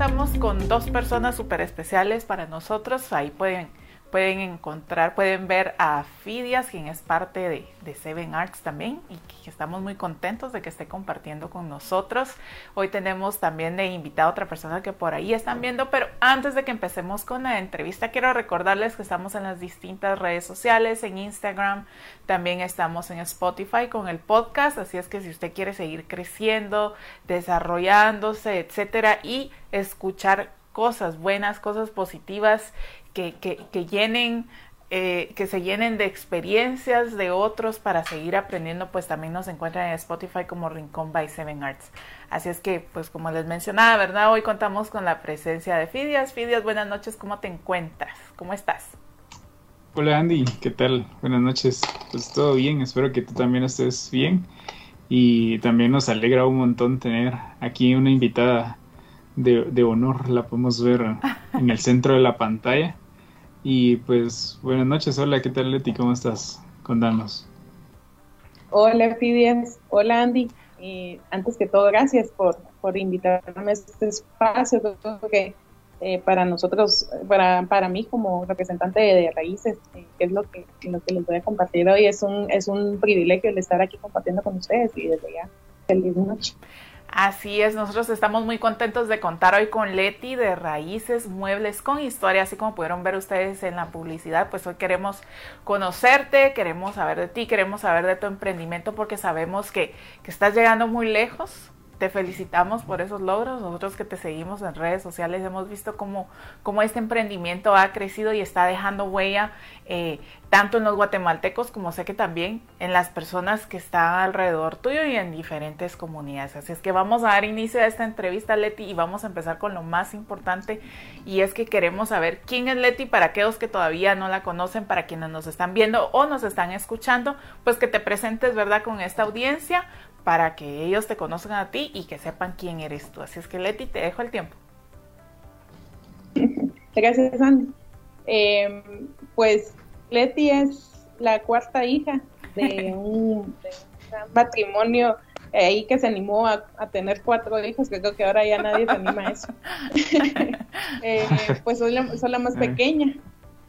contamos con dos personas súper especiales para nosotros. Ahí pueden pueden encontrar, pueden ver a Fidias, quien es parte de, de, Seven Arts también, y que estamos muy contentos de que esté compartiendo con nosotros. Hoy tenemos también de invitada a otra persona que por ahí están viendo, pero antes de que empecemos con la entrevista, quiero recordarles que estamos en las distintas redes sociales, en Instagram, también estamos en Spotify con el podcast, así es que si usted quiere seguir creciendo, desarrollándose, etcétera, y escuchar cosas buenas, cosas positivas que, que, llenen, eh, que se llenen de experiencias de otros para seguir aprendiendo, pues también nos encuentran en Spotify como Rincón by Seven Arts. Así es que, pues como les mencionaba, ¿verdad? Hoy contamos con la presencia de Fidias. Fidias, buenas noches, ¿cómo te encuentras? ¿Cómo estás? Hola Andy, ¿qué tal? Buenas noches. Pues todo bien, espero que tú también estés bien. Y también nos alegra un montón tener aquí una invitada de, de honor, la podemos ver en el centro de la pantalla. Y pues buenas noches, hola, ¿qué tal Leti? ¿Cómo estás? Contanos. Hola Fidias, hola Andy. Y antes que todo, gracias por, por invitarme a este espacio. Creo que eh, para nosotros, para, para mí como representante de, Raíces, eh, que es lo que, lo que les voy a compartir hoy, es un, es un privilegio el estar aquí compartiendo con ustedes y desde ya, feliz noche. Así es, nosotros estamos muy contentos de contar hoy con Leti de Raíces Muebles con Historia, así como pudieron ver ustedes en la publicidad, pues hoy queremos conocerte, queremos saber de ti, queremos saber de tu emprendimiento porque sabemos que, que estás llegando muy lejos, te felicitamos por esos logros. Nosotros que te seguimos en redes sociales hemos visto cómo, cómo este emprendimiento ha crecido y está dejando huella eh, tanto en los guatemaltecos como sé que también en las personas que están alrededor tuyo y en diferentes comunidades. Así es que vamos a dar inicio a esta entrevista, Leti, y vamos a empezar con lo más importante y es que queremos saber quién es Leti para aquellos que todavía no la conocen, para quienes nos están viendo o nos están escuchando, pues que te presentes, ¿verdad?, con esta audiencia para que ellos te conozcan a ti y que sepan quién eres tú. Así es que Leti, te dejo el tiempo. Gracias, Andy. Em, pues Leti es la cuarta hija de un, matrimonio ahí que se animó a, tener cuatro hijos, que creo que ahora ya nadie se anima a eso. Eh, pues soy la, más pequeña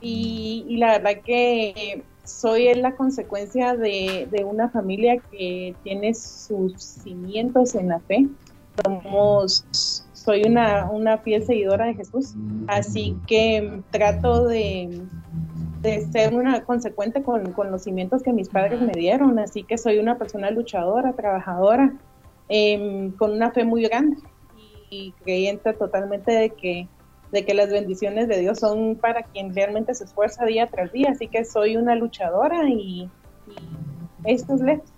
y, y, la verdad que soy la consecuencia de, una familia que tiene sus cimientos en la fe. Somos, soy una, una fiel seguidora de Jesús, así que trato de, ser una consecuente con, los cimientos que mis padres me dieron, así que soy una persona luchadora, trabajadora, em, con una fe muy grande y creyente totalmente de que de que las bendiciones de Dios son para quien realmente se esfuerza día tras día. Así que soy una luchadora y, esto es lejos.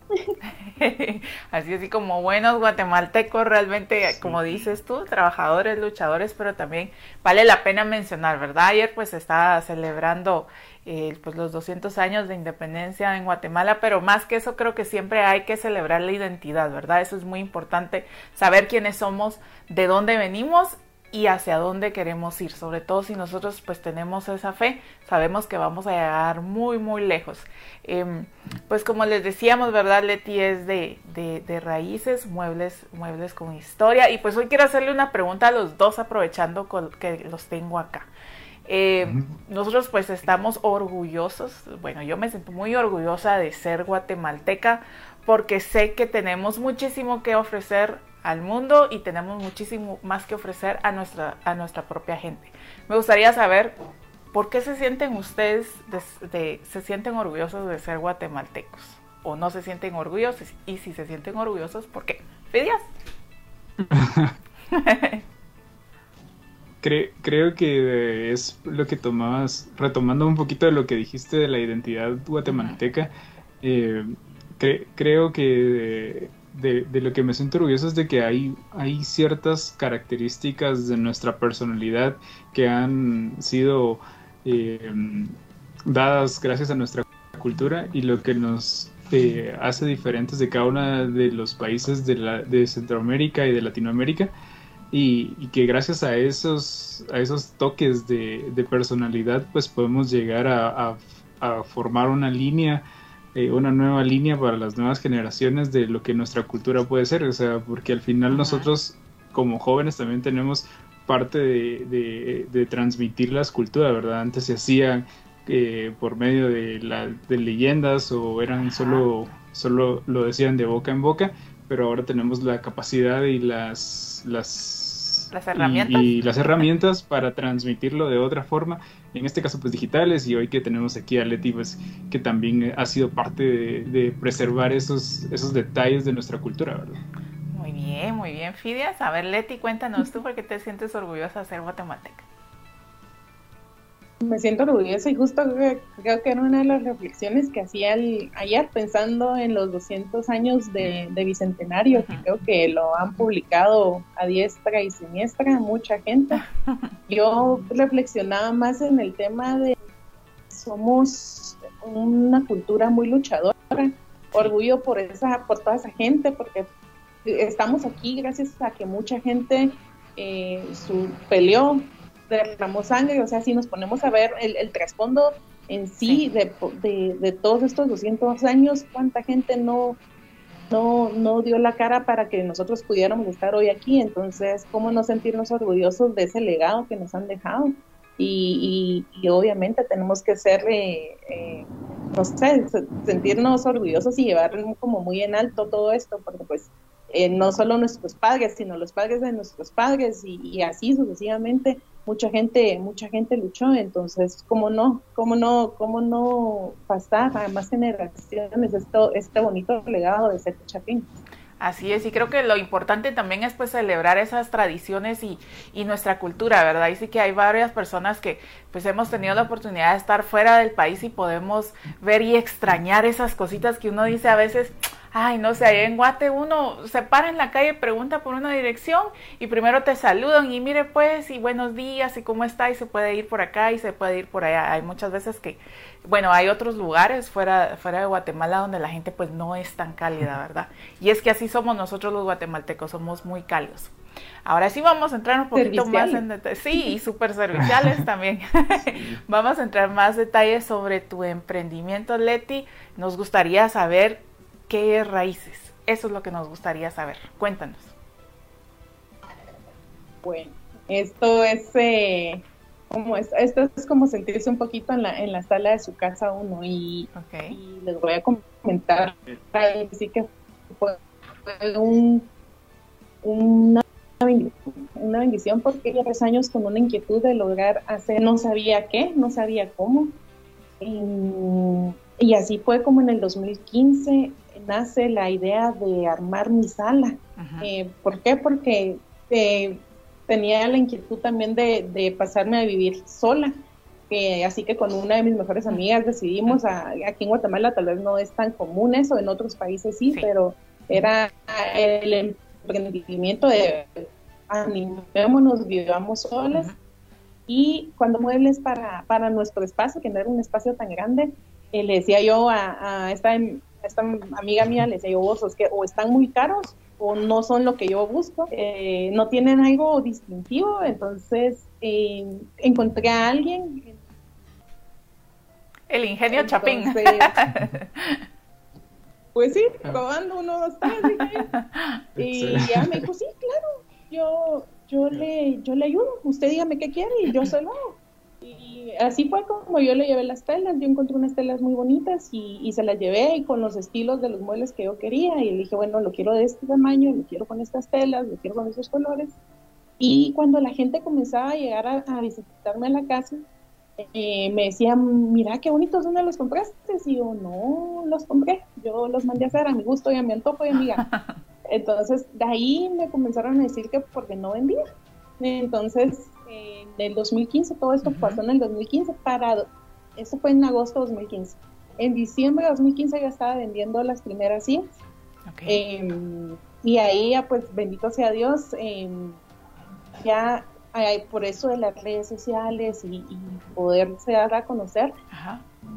así así como buenos guatemaltecos realmente como dices tú trabajadores luchadores pero también vale la pena mencionar verdad ayer pues estaba celebrando eh, pues los 200 años de independencia en Guatemala pero más que eso creo que siempre hay que celebrar la identidad verdad eso es muy importante saber quiénes somos de dónde venimos y hacia dónde queremos ir. Sobre todo si nosotros pues tenemos esa fe, sabemos que vamos a llegar muy, muy lejos. Em, pues como les decíamos, ¿verdad? Leti es de, de, raíces, muebles, muebles con historia. Y pues hoy quiero hacerle una pregunta a los dos aprovechando que los tengo acá. Em, nosotros pues estamos orgullosos, bueno, yo me siento muy orgullosa de ser guatemalteca porque sé que tenemos muchísimo que ofrecer al mundo y tenemos muchísimo más que ofrecer a nuestra, a nuestra propia gente. Me gustaría saber por qué se sienten ustedes, de, se sienten orgullosos de ser guatemaltecos o no se sienten orgullosos y si se sienten orgullosos, ¿por qué? ¿Pedías? creo, que es lo que tomabas, retomando un poquito de lo que dijiste de la identidad guatemalteca, eh, creo que de, lo que me siento orgulloso es de que hay, hay ciertas características de nuestra personalidad que han sido eh, dadas gracias a nuestra cultura y lo que nos eh, hace diferentes de cada uno de los países de, la, de Centroamérica y de Latinoamérica. Y, que gracias a esos, a esos toques de, personalidad pues podemos llegar a formar una línea eh, una nueva línea para las nuevas generaciones de lo que nuestra cultura puede ser, o sea, porque al final nosotros como jóvenes también tenemos parte de, transmitir las culturas, ¿verdad? Antes se hacía eh, por medio de, la, de leyendas o eran solo, solo lo decían de boca en boca, pero ahora tenemos la capacidad y las, las, las herramientas. Y, las herramientas para transmitirlo de otra forma, en este caso pues digitales y hoy que tenemos aquí a Leti pues que también ha sido parte de, de preservar esos, esos detalles de nuestra cultura, ¿verdad? Muy bien, muy bien, Fidias. A ver, Leti, cuéntanos tú por qué te sientes orgullosa de ser guatemalteca. Me siento orgullosa y justo creo que era una de las reflexiones que hacía ayer pensando en los 200 años de, Bicentenario, que creo que lo han publicado a diestra y siniestra mucha gente. Yo reflexionaba más en el tema de somos una cultura muy luchadora, orgullo por esa, por toda esa gente, porque estamos aquí gracias a que mucha gente eh, su, peleó, derramó sangre, o sea, si nos ponemos a ver el, trasfondo en sí, De, de, todos estos 200 años, cuánta gente no, no, no dio la cara para que nosotros pudiéramos estar hoy aquí, entonces, ¿cómo no sentirnos orgullosos de ese legado que nos han dejado? Y, y, obviamente tenemos que ser, eh, eh, no sé, sentirnos orgullosos y llevar como muy en alto todo esto, porque pues eh, no solo nuestros padres, sino los padres de nuestros padres y, así sucesivamente. Mucha gente, mucha gente luchó, entonces, ¿cómo no? ¿Cómo no? ¿Cómo no pasar a más generaciones esto, este bonito legado de ser Chapín? Así es, y creo que lo importante también es pues celebrar esas tradiciones y, y, nuestra cultura, ¿verdad? Y sí que hay varias personas que pues hemos tenido la oportunidad de estar fuera del país y podemos ver y extrañar esas cositas que uno dice a veces, ay, no sé, allá en Guate uno se para en la calle, pregunta por una dirección y primero te saludan y mire pues y buenos días y cómo está y se puede ir por acá y se puede ir por allá. Hay muchas veces que, bueno, hay otros lugares fuera, fuera de Guatemala donde la gente pues no es tan cálida, ¿verdad? Y es que así somos nosotros los guatemaltecos, somos muy cálidos. Ahora sí vamos a entrar un poquito más en detalle. Sí, y súper serviciales también. vamos a entrar más detalles sobre tu emprendimiento, Leti. Nos gustaría saber qué raíces. Eso es lo que nos gustaría saber. Cuéntanos. Bueno, esto es eh, como es, esto es como sentirse un poquito en la, en la sala de su casa uno y, les voy a comentar sí que fue un, una, una bendición porque ya tres años con una inquietud de lograr hacer, no sabía qué, no sabía cómo. Y, y así fue como en el 2015 nace la idea de armar mi sala. Eh, ¿Por qué? Porque eh, tenía la inquietud también de, pasarme a vivir sola. así que con una de mis mejores amigas decidimos, aquí en Guatemala tal vez no es tan común eso, en otros países sí, pero era el emprendimiento de animémonos, vivamos solas. Y cuando muebles para, para nuestro espacio, que no era un espacio tan grande, eh, le decía yo a, a esta esta amiga mía le decía yo, vos, es que o están muy caros o no son lo que yo busco, eh, no tienen algo distintivo, entonces eh, encontré a alguien. El ingenio Chapín. Pues sí, probando uno, dos, Y ya me dijo, sí, claro, yo, yo, le, yo le ayudo, usted dígame qué quiere y yo se lo hago. Y así fue como yo le llevé las telas. Yo encontré unas telas muy bonitas y, se las llevé y con los estilos de los muebles que yo quería. Y le dije, bueno, lo quiero de este tamaño, lo quiero con estas telas, lo quiero con esos colores. Y cuando la gente comenzaba a llegar a, visitarme a la casa, eh, me decían, mira qué bonitos, ¿dónde los compraste? Y yo, no los compré, yo los mandé a hacer a mi gusto y a mi antojo y a mi Entonces, de ahí me comenzaron a decir que porque no vendía. Entonces, en el 2015, todo esto pasó en el 2015, para, eso fue en agosto de 2015. En diciembre de 2015 ya estaba vendiendo las primeras sillas. Em, y ahí ya, pues, bendito sea Dios, em, ya por eso de las redes sociales y, y poderse dar a conocer,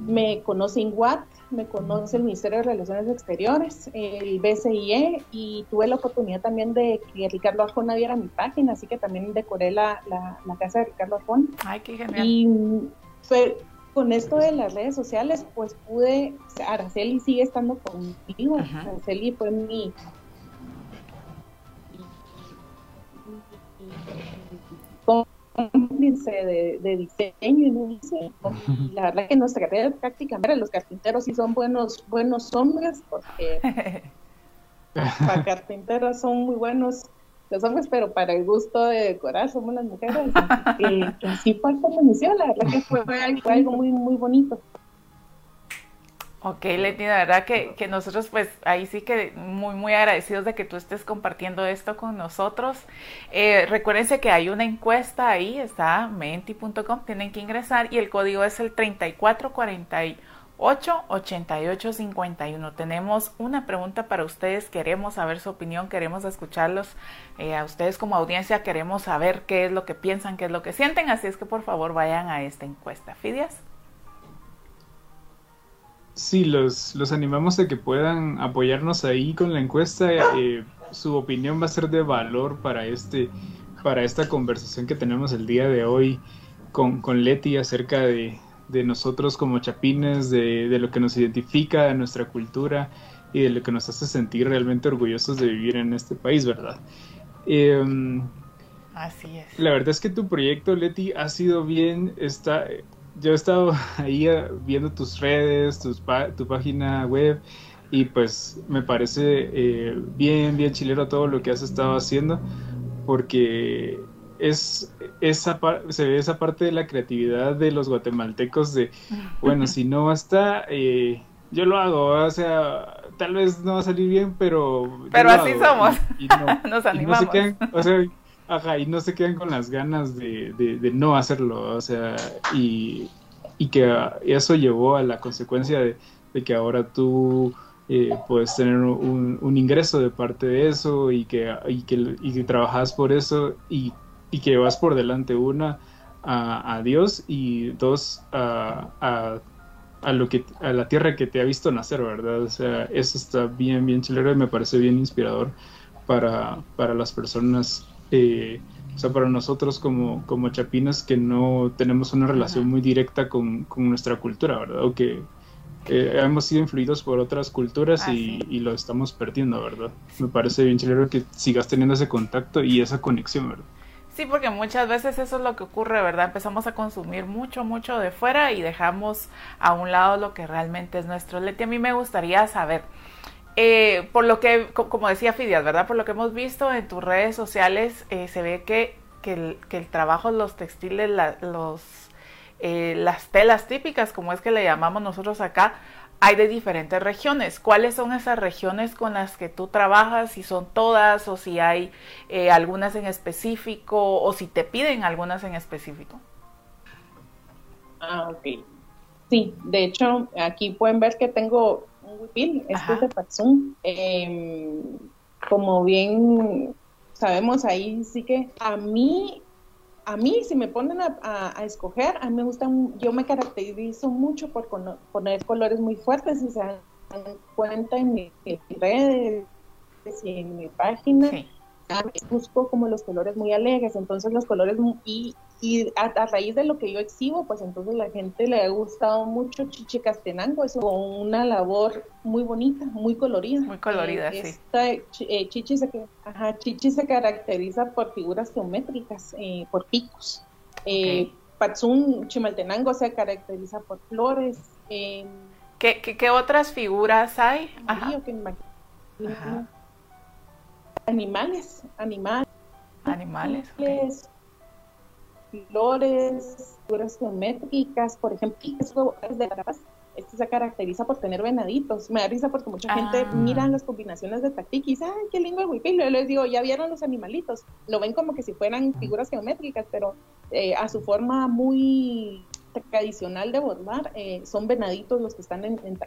me conoce INGUAT, me conoce el Ministerio de Relaciones Exteriores, el BCIE, y tuve la oportunidad también de que Ricardo Arjona viera mi página, así que también decoré la, la, casa de Ricardo Arjona. Ay, qué genial. Y fue, con esto de las redes sociales, pues pude, Araceli sigue estando conmigo, Araceli fue mi, cómplice de, de, diseño y la verdad que nuestra red prácticamente los carpinteros sí son buenos buenos hombres porque para carpinteros son muy buenos los hombres pero para el gusto de decorar somos las mujeres. Que, que así fue como inició la verdad que fue, fue algo muy muy bonito Ok, Leti, la verdad que, nosotros pues ahí sí que muy muy agradecidos de que tú estés compartiendo esto con nosotros. Eh, recuérdense que hay una encuesta ahí, está menti.com, tienen que ingresar y el código es el 34488851. Tenemos una pregunta para ustedes, queremos saber su opinión, queremos escucharlos. Eh, a ustedes como audiencia queremos saber qué es lo que piensan, qué es lo que sienten, así es que por favor vayan a esta encuesta. Fidias. Sí, los, los animamos a que puedan apoyarnos ahí con la encuesta. Eh, su opinión va a ser de valor para, este, para esta conversación que tenemos el día de hoy con, con Leti acerca de, de nosotros como chapines, de, de, lo que nos identifica, de nuestra cultura y de lo que nos hace sentir realmente orgullosos de vivir en este país, ¿verdad? Eh, Así es. La verdad es que tu proyecto, Leti, ha sido bien, está, yo he estado ahí eh, viendo tus redes, tus tu página web y pues me parece eh, bien, bien chilero todo lo que has estado haciendo porque es esa se ve esa parte de la creatividad de los guatemaltecos de bueno si no basta eh, yo lo hago o sea tal vez no va a salir bien pero pero así somos. nos animamos. o sea Ajá, y no se quedan con las ganas de, de, no hacerlo, o sea, y, y, que eso llevó a la consecuencia de, que ahora tú eh, puedes tener un, un, ingreso de parte de eso y que, y que, y que trabajas por eso y, y que vas por delante una a, a Dios y dos a, a, a, lo que a la tierra que te ha visto nacer, ¿verdad? O sea, eso está bien, bien chilero y me parece bien inspirador para, para las personas eh, o sea, para nosotros como, como chapinas que no tenemos una relación muy directa con, con nuestra cultura, ¿verdad? O que eh, hemos sido influidos por otras culturas ah, y, y, lo estamos perdiendo, ¿verdad? Me parece bien chévere que sigas teniendo ese contacto y esa conexión, ¿verdad? Sí, porque muchas veces eso es lo que ocurre, ¿verdad? Empezamos a consumir mucho, mucho de fuera y dejamos a un lado lo que realmente es nuestro. Leti, a mí me gustaría saber, eh, por lo que, como decía Fidias, ¿verdad? Por lo que hemos visto en tus redes sociales, eh, se ve que, el, que, el, los textiles, eh, las telas típicas, como es que le llamamos nosotros acá, hay de diferentes regiones. ¿Cuáles son esas regiones con las que tú trabajas? Si son todas o si hay algunas en específico o si te piden algunas en específico. Ah, ok. Sí, de hecho, aquí pueden ver que tengo un este es de Patsum. Eh, como bien sabemos, ahí sí que a mí, a mí, si me ponen a, escoger, a mí me gusta, yo me caracterizo mucho por poner colores muy fuertes, y se dan cuenta en mis redes y en mi página. Busco como los colores muy alegres, entonces los colores y y a, raíz de lo que yo exhibo, pues entonces la gente le ha gustado mucho Chichi Castenango, es una labor muy bonita, muy colorida. Muy colorida, eh, sí. Eh, chichi, se, ajá, chichi se caracteriza por figuras geométricas, eh, por picos. Okay. Patsun Chimaltenango se caracteriza por flores. ¿Qué, qué, qué, otras figuras hay? Ajá. Animales, animales. Animales. Okay flores, figuras geométricas, por ejemplo, es de este se caracteriza por tener venaditos. Me da risa porque mucha gente ah. mira las combinaciones de tactiqui y dice, ay, qué lindo el huipil. Yo les digo, ya vieron los animalitos. Lo ven como que si fueran figuras geométricas, pero eh, a su forma muy tradicional de bordar, eh, son venaditos los que están en, en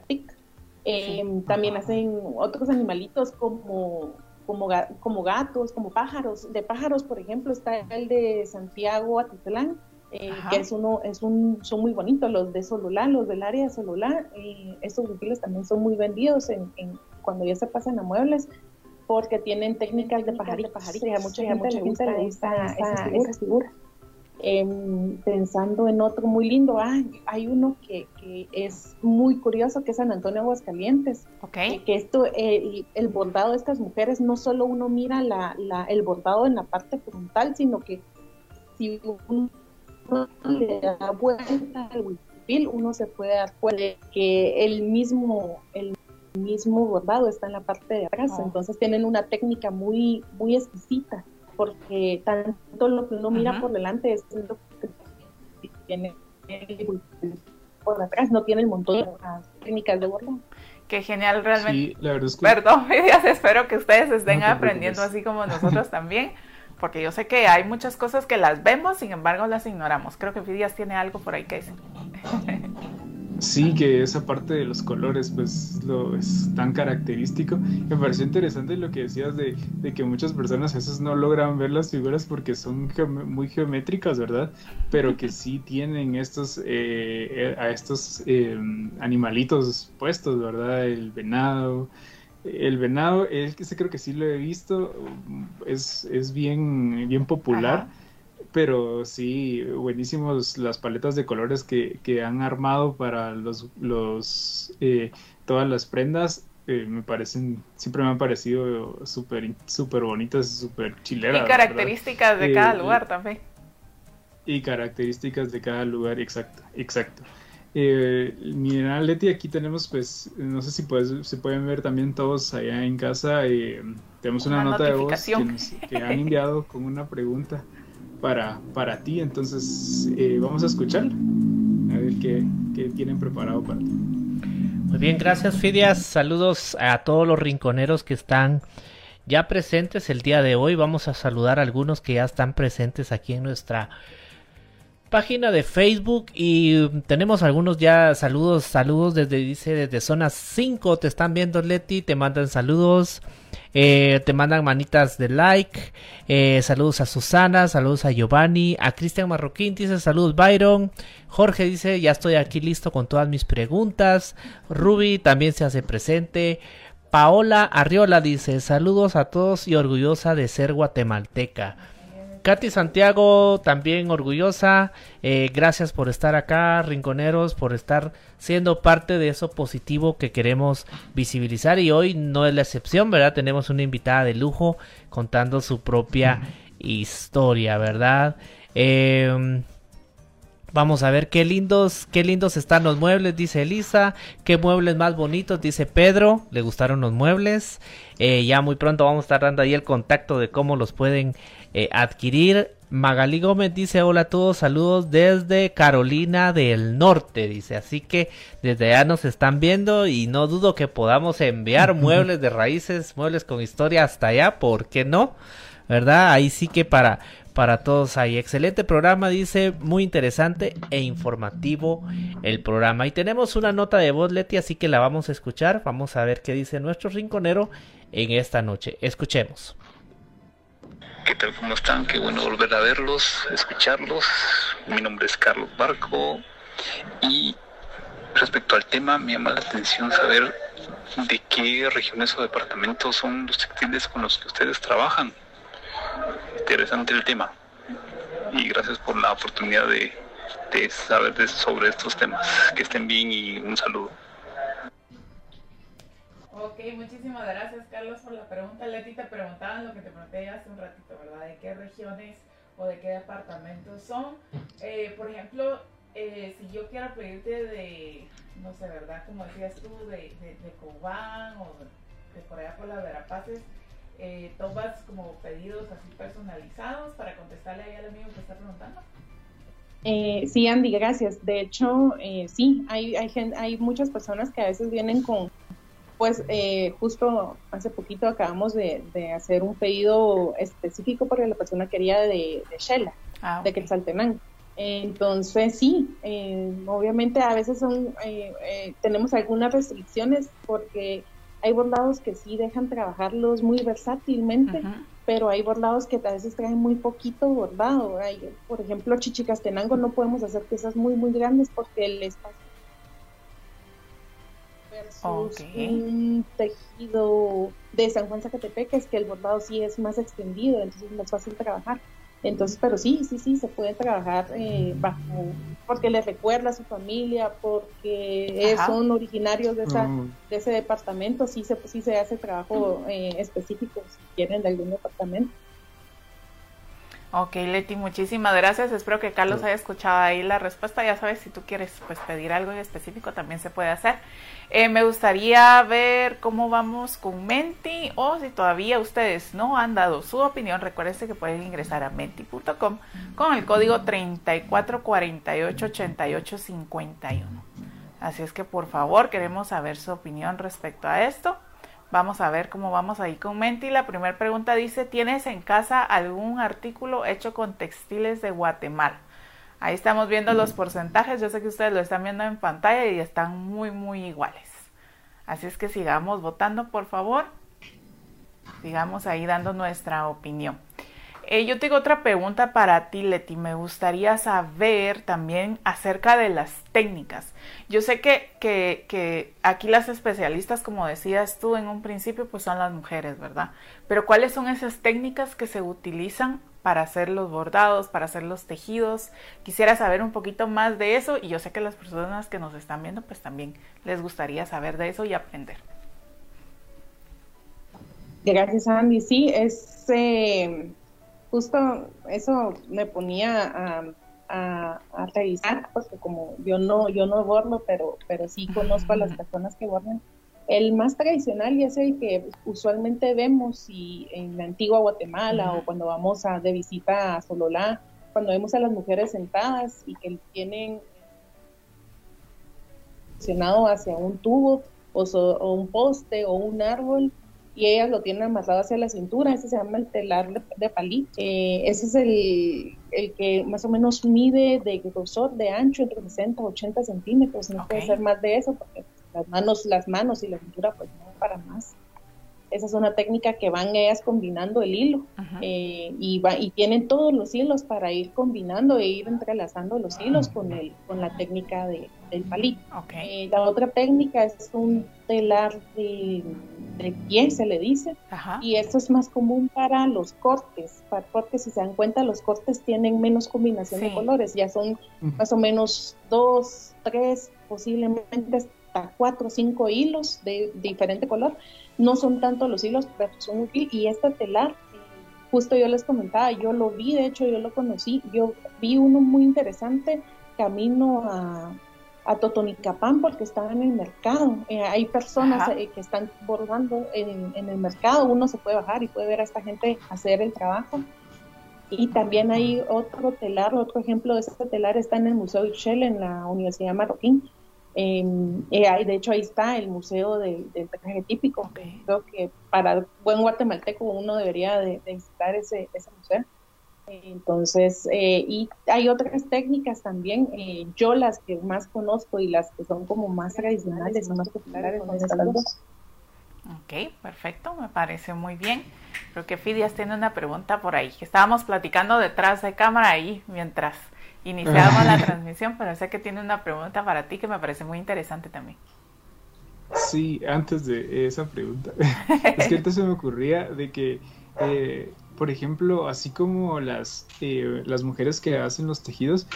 eh, También hacen otros animalitos como como, como gatos, como pájaros. De pájaros, por ejemplo, está el de Santiago Atitlán, eh, que es uno, es un, son muy bonitos, los de Sololá, los del área de Sololá. Eh, estos útiles también son muy vendidos en, cuando ya se pasan a muebles, porque tienen técnicas de pajaritos. a mucha, gente, le gusta, esas figuras. Em, pensando en otro muy lindo, ah, hay uno que, es muy curioso, que es San Antonio Aguascalientes. Okay. Que esto, eh, el bordado de estas mujeres, no solo uno mira la, el bordado en la parte frontal, sino que si uno le da vuelta al uno se puede dar cuenta de que el mismo, el mismo bordado está en la parte de atrás, oh. entonces tienen una técnica muy, muy exquisita porque tanto lo que uno mira por delante es lo que tiene por atrás, no tiene el montón de técnicas de bordado. Qué genial realmente. Sí, la verdad es que... Perdón, espero que ustedes estén aprendiendo así como nosotros también, porque yo sé que hay muchas cosas que las vemos, sin embargo las ignoramos. Creo que Fidias tiene algo por ahí que decir. Sí, que esa parte de los colores, pues, lo es tan característico. Me pareció interesante lo que decías de, que muchas personas a veces no logran ver las figuras porque son muy geométricas, ¿verdad? Pero que sí tienen estos, eh, eh, a estos em, animalitos puestos, ¿verdad? El venado. El venado, ese creo que sí lo he visto, es, es bien, bien popular pero sí, buenísimos las paletas de colores que, que han armado para los, los eh, todas las prendas. Eh, me parecen, siempre me han parecido súper super bonitas, súper chileras. Y características de cada eh, lugar también. Y características de cada lugar, exacto, exacto. Eh, mira, Leti, aquí tenemos, pues, no sé si puedes, se pueden ver también todos allá en casa. tenemos una, nota de voz que, que han enviado con una pregunta para, para ti. Entonces, eh, vamos a escuchar a ver qué, qué, tienen preparado para ti. Muy bien, gracias Fidias. Saludos a todos los rinconeros que están ya presentes el día de hoy. Vamos a saludar a algunos que ya están presentes aquí en nuestra página de Facebook y tenemos algunos ya saludos, saludos desde dice desde zona 5 te están viendo Leti, te mandan saludos. Eh, te mandan manitas de like. Eh, saludos a Susana, saludos a Giovanni, a Cristian Marroquín, dice saludos Byron. Jorge dice ya estoy aquí listo con todas mis preguntas. Ruby también se hace presente. Paola Arriola dice saludos a todos y orgullosa de ser guatemalteca. Katy Santiago, también orgullosa. Eh, gracias por estar acá, rinconeros, por estar siendo parte de eso positivo que queremos visibilizar. Y hoy no es la excepción, ¿verdad? Tenemos una invitada de lujo contando su propia historia, ¿verdad? Eh, Vamos a ver qué lindos, qué lindos están los muebles, dice Elisa. Qué muebles más bonitos, dice Pedro. Le gustaron los muebles. Eh, ya muy pronto vamos a estar dando ahí el contacto de cómo los pueden eh, adquirir. Magali Gómez dice hola a todos, saludos desde Carolina del Norte, dice, así que desde allá nos están viendo y no dudo que podamos enviar muebles de raíces, muebles con historia hasta allá, ¿por qué no? ¿Verdad? Ahí sí que para para todos ahí. Excelente programa, dice, muy interesante e informativo el programa. Y tenemos una nota de voz, Leti, así que la vamos a escuchar. Vamos a ver qué dice nuestro rinconero en esta noche. Escuchemos. ¿Qué tal? ¿Cómo están? Qué bueno volver a verlos, escucharlos. Mi nombre es Carlos Barco y respecto al tema me llama la atención saber de qué regiones o departamentos son los textiles con los que ustedes trabajan interesante el tema y gracias por la oportunidad de, saber sobre estos temas. Que estén bien y un saludo. Ok, muchísimas gracias Carlos por la pregunta. Leti, te preguntaban lo que te pregunté hace un ratito, ¿verdad? ¿De qué regiones o de qué departamentos son? Eh, por ejemplo, eh, si yo quiero pedirte de, no sé, ¿verdad? Como decías tú, de, de, de Cobán o de, por allá por las Verapaces, eh, tomas como pedidos así personalizados para contestarle ahí al amigo que está preguntando? Eh, sí, Andy, gracias. De hecho, eh, sí, hay, hay, hay muchas personas que a veces vienen con, pues eh, justo hace poquito acabamos de, hacer un pedido específico porque la persona quería de, de Shela, ah, de Quetzaltenango. Entonces, sí, obviamente a veces son, tenemos algunas restricciones porque hay bordados que sí dejan trabajarlos muy versátilmente, pero hay bordados que a veces traen muy poquito bordado. Hay, por ejemplo, Chichicastenango no podemos hacer piezas muy, muy grandes porque el espacio versus un tejido de San Juan Zacatepec es que el bordado sí es más extendido, entonces es más fácil trabajar. Entonces, pero sí, sí, sí, se puede trabajar eh, bajo, porque les recuerda a su familia, porque son originarios de, esa, mm. de ese departamento, sí se, sí se hace trabajo eh, específico si quieren de algún departamento. Ok, Leti, muchísimas gracias. Espero que Carlos haya escuchado ahí la respuesta. Ya sabes, si tú quieres pues pedir algo en específico, también se puede hacer. Eh, me gustaría ver cómo vamos con Menti o si todavía ustedes no han dado su opinión, recuerden que pueden ingresar a menti.com con el código 34488851. Así es que por favor queremos saber su opinión respecto a esto. Vamos a ver cómo vamos ahí con Menti. La primera pregunta dice, ¿tienes en casa algún artículo hecho con textiles de Guatemala? Ahí estamos viendo los porcentajes. Yo sé que ustedes lo están viendo en pantalla y están muy, muy iguales. Así es que sigamos votando, por favor. Sigamos ahí dando nuestra opinión. Eh, yo tengo otra pregunta para ti, Leti. Me gustaría saber también acerca de las técnicas. Yo sé que, aquí las especialistas, como decías tú en un principio, pues son las mujeres, ¿verdad? Pero ¿cuáles son esas técnicas que se utilizan para hacer los bordados, para hacer los tejidos? Quisiera saber un poquito más de eso y yo sé que las personas que nos están viendo, pues también les gustaría saber de eso y aprender. Gracias, Andy. Sí, es... Eh justo eso me ponía a, a, revisar, porque como yo no, yo no bordo, pero, pero sí conozco a las personas que bordan. El más tradicional y es el que usualmente vemos y en la antigua Guatemala o cuando vamos a, de visita a Sololá, cuando vemos a las mujeres sentadas y que tienen hacia un tubo o, o un poste o un árbol y ellas lo tienen amarrado hacia la cintura, ese se llama el telar de, palí. Eh, ese es el, el, que más o menos mide de grosor, de ancho, entre 60 y 80 centímetros, no puede ser más de eso, porque las manos, las manos y la cintura pues no para más. Esa es una técnica que van ellas combinando el hilo eh, y, va, y tienen todos los hilos para ir combinando e ir entrelazando los hilos con, el, con la técnica de, del palito. Eh, la otra técnica es un telar de, de pie, se le dice, y esto es más común para los cortes, para, porque si se dan cuenta los cortes tienen menos combinación de colores, ya son más o menos dos, tres, posiblemente hasta cuatro o cinco hilos de diferente color no son tanto los hilos, pero son útiles. Y este telar, justo yo les comentaba, yo lo vi, de hecho yo lo conocí, yo vi uno muy interesante camino a, a Totonicapán porque estaba en el mercado. Eh, hay personas eh, que están bordando en, en, el mercado, uno se puede bajar y puede ver a esta gente hacer el trabajo. Y también hay otro telar, otro ejemplo de este telar está en el Museo Ixchel en la Universidad Marroquín eh, eh de hecho, ahí está el Museo del, Traje Típico. Creo que para buen guatemalteco uno debería de, visitar ese, ese museo. Entonces, eh, y hay otras técnicas también. Eh, yo las que más conozco y las que son como más tradicionales, son más populares, son estas dos. Ok, perfecto, me parece muy bien. Creo que Fidias tiene una pregunta por ahí. Estábamos platicando detrás de cámara ahí mientras iniciamos la transmisión, pero sé que tiene una pregunta para ti que me parece muy interesante también. Sí, antes de esa pregunta, es que antes se me ocurría de que, eh, por ejemplo, así como las, eh, las mujeres que hacen los tejidos,